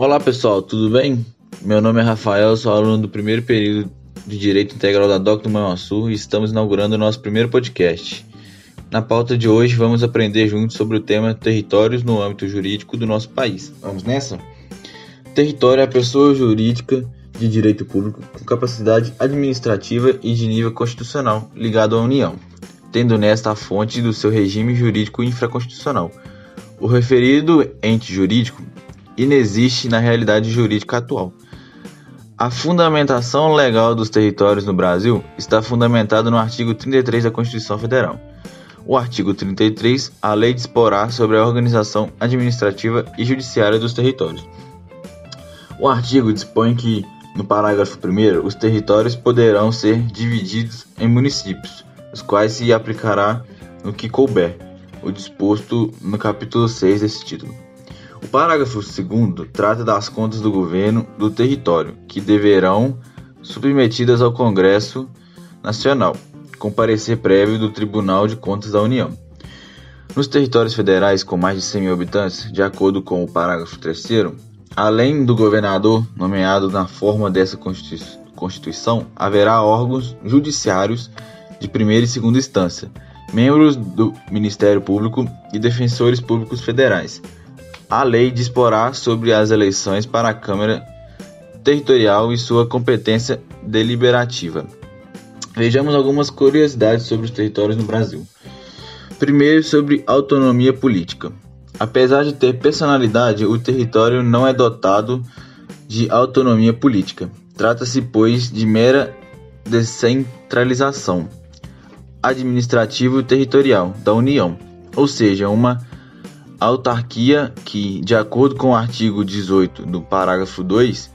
Olá pessoal, tudo bem? Meu nome é Rafael, sou aluno do primeiro período de Direito Integral da DOC do Manhuaçu e estamos inaugurando o nosso primeiro podcast. Na pauta de hoje vamos aprender juntos sobre o tema territórios no âmbito jurídico do nosso país. Vamos nessa? Território é a pessoa jurídica de direito público com capacidade administrativa e de nível constitucional ligado à União, tendo nesta a fonte do seu regime jurídico infraconstitucional. O referido ente jurídico inexiste na realidade jurídica atual. A fundamentação legal dos territórios no Brasil está fundamentada no artigo 33 da Constituição Federal. O artigo 33, a lei disporá sobre a organização administrativa e judiciária dos territórios. O artigo dispõe que, no parágrafo 1, os territórios poderão ser divididos em municípios, os quais se aplicará no que couber, o disposto no capítulo 6 desse título. O parágrafo 2 trata das contas do governo do território, que deverão submetidas ao Congresso Nacional, com parecer prévio do Tribunal de Contas da União. Nos territórios federais com mais de 100 mil habitantes, de acordo com o parágrafo 3, além do governador nomeado na forma dessa Constituição, haverá órgãos judiciários de primeira e segunda instância, membros do Ministério Público e defensores públicos federais a lei disporá sobre as eleições para a Câmara Territorial e sua competência deliberativa. Vejamos algumas curiosidades sobre os territórios no Brasil. Primeiro, sobre autonomia política. Apesar de ter personalidade, o território não é dotado de autonomia política. Trata-se, pois, de mera descentralização administrativo-territorial da União, ou seja, uma autarquia que, de acordo com o artigo 18 do parágrafo 2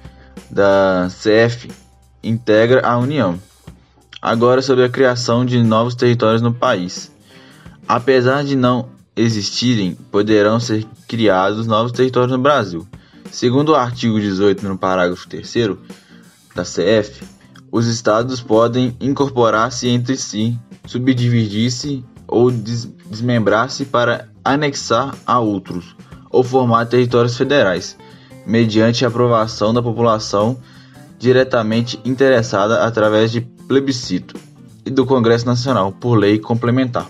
da CF, integra a União. Agora sobre a criação de novos territórios no país. Apesar de não existirem, poderão ser criados novos territórios no Brasil. Segundo o artigo 18 no parágrafo 3 da CF, os estados podem incorporar-se entre si, subdividir-se ou des desmembrar-se para anexar a outros ou formar territórios federais, mediante a aprovação da população diretamente interessada através de plebiscito e do Congresso Nacional por lei complementar.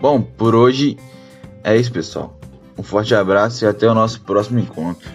Bom, por hoje é isso, pessoal. Um forte abraço e até o nosso próximo encontro.